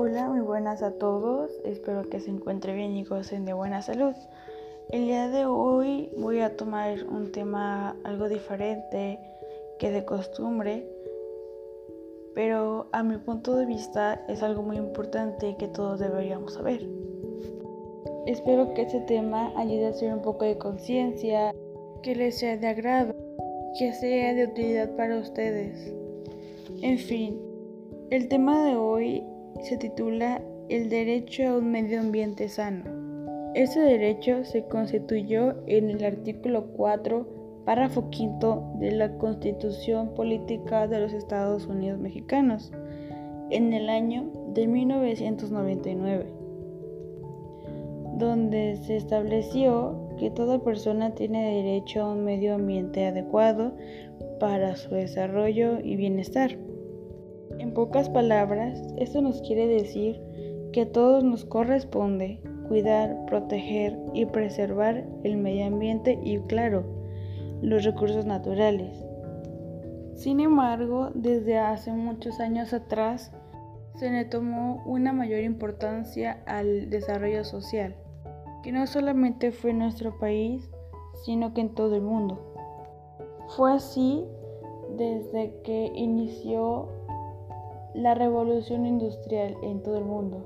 Hola, muy buenas a todos. Espero que se encuentren bien y gocen de buena salud. El día de hoy voy a tomar un tema algo diferente que de costumbre, pero a mi punto de vista es algo muy importante que todos deberíamos saber. Espero que este tema ayude a hacer un poco de conciencia, que les sea de agrado, que sea de utilidad para ustedes. En fin, el tema de hoy se titula El derecho a un medio ambiente sano. Ese derecho se constituyó en el artículo 4, párrafo quinto de la Constitución Política de los Estados Unidos Mexicanos en el año de 1999, donde se estableció que toda persona tiene derecho a un medio ambiente adecuado para su desarrollo y bienestar. Pocas palabras, esto nos quiere decir que a todos nos corresponde cuidar, proteger y preservar el medio ambiente y, claro, los recursos naturales. Sin embargo, desde hace muchos años atrás, se le tomó una mayor importancia al desarrollo social, que no solamente fue en nuestro país, sino que en todo el mundo. Fue así desde que inició la revolución industrial en todo el mundo,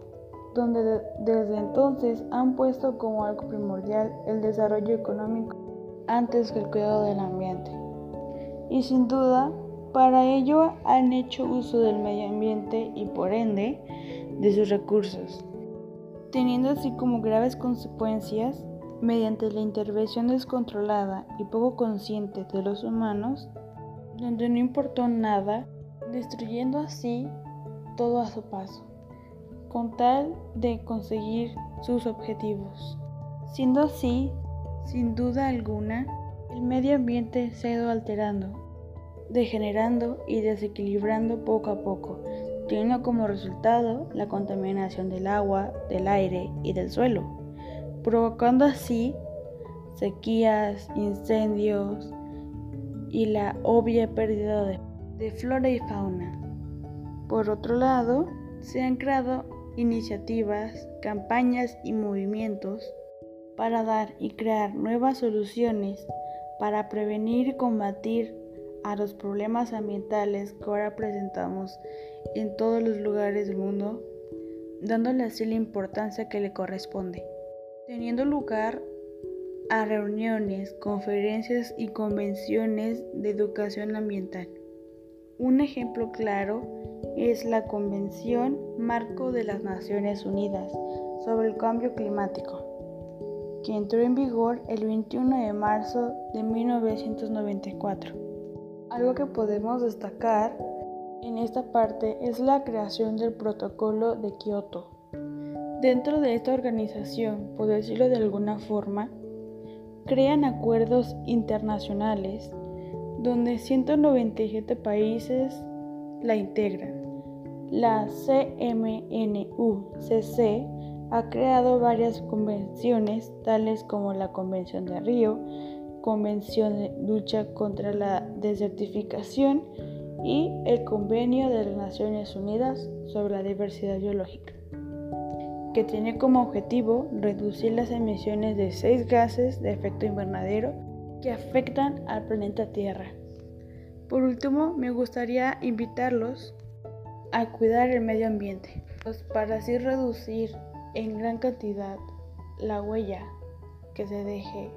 donde desde entonces han puesto como algo primordial el desarrollo económico antes que el cuidado del ambiente. Y sin duda, para ello han hecho uso del medio ambiente y por ende de sus recursos, teniendo así como graves consecuencias mediante la intervención descontrolada y poco consciente de los humanos, donde no importó nada destruyendo así todo a su paso, con tal de conseguir sus objetivos. Siendo así, sin duda alguna, el medio ambiente se ha ido alterando, degenerando y desequilibrando poco a poco, teniendo como resultado la contaminación del agua, del aire y del suelo, provocando así sequías, incendios y la obvia pérdida de de flora y fauna. Por otro lado, se han creado iniciativas, campañas y movimientos para dar y crear nuevas soluciones para prevenir y combatir a los problemas ambientales que ahora presentamos en todos los lugares del mundo, dándole así la importancia que le corresponde, teniendo lugar a reuniones, conferencias y convenciones de educación ambiental. Un ejemplo claro es la Convención Marco de las Naciones Unidas sobre el Cambio Climático, que entró en vigor el 21 de marzo de 1994. Algo que podemos destacar en esta parte es la creación del Protocolo de Kioto. Dentro de esta organización, por decirlo de alguna forma, crean acuerdos internacionales donde 197 países la integran. La CMNUCC ha creado varias convenciones, tales como la Convención de Río, Convención de Lucha contra la Desertificación y el Convenio de las Naciones Unidas sobre la Diversidad Biológica, que tiene como objetivo reducir las emisiones de seis gases de efecto invernadero que afectan al planeta Tierra. Por último, me gustaría invitarlos a cuidar el medio ambiente, pues para así reducir en gran cantidad la huella que se deje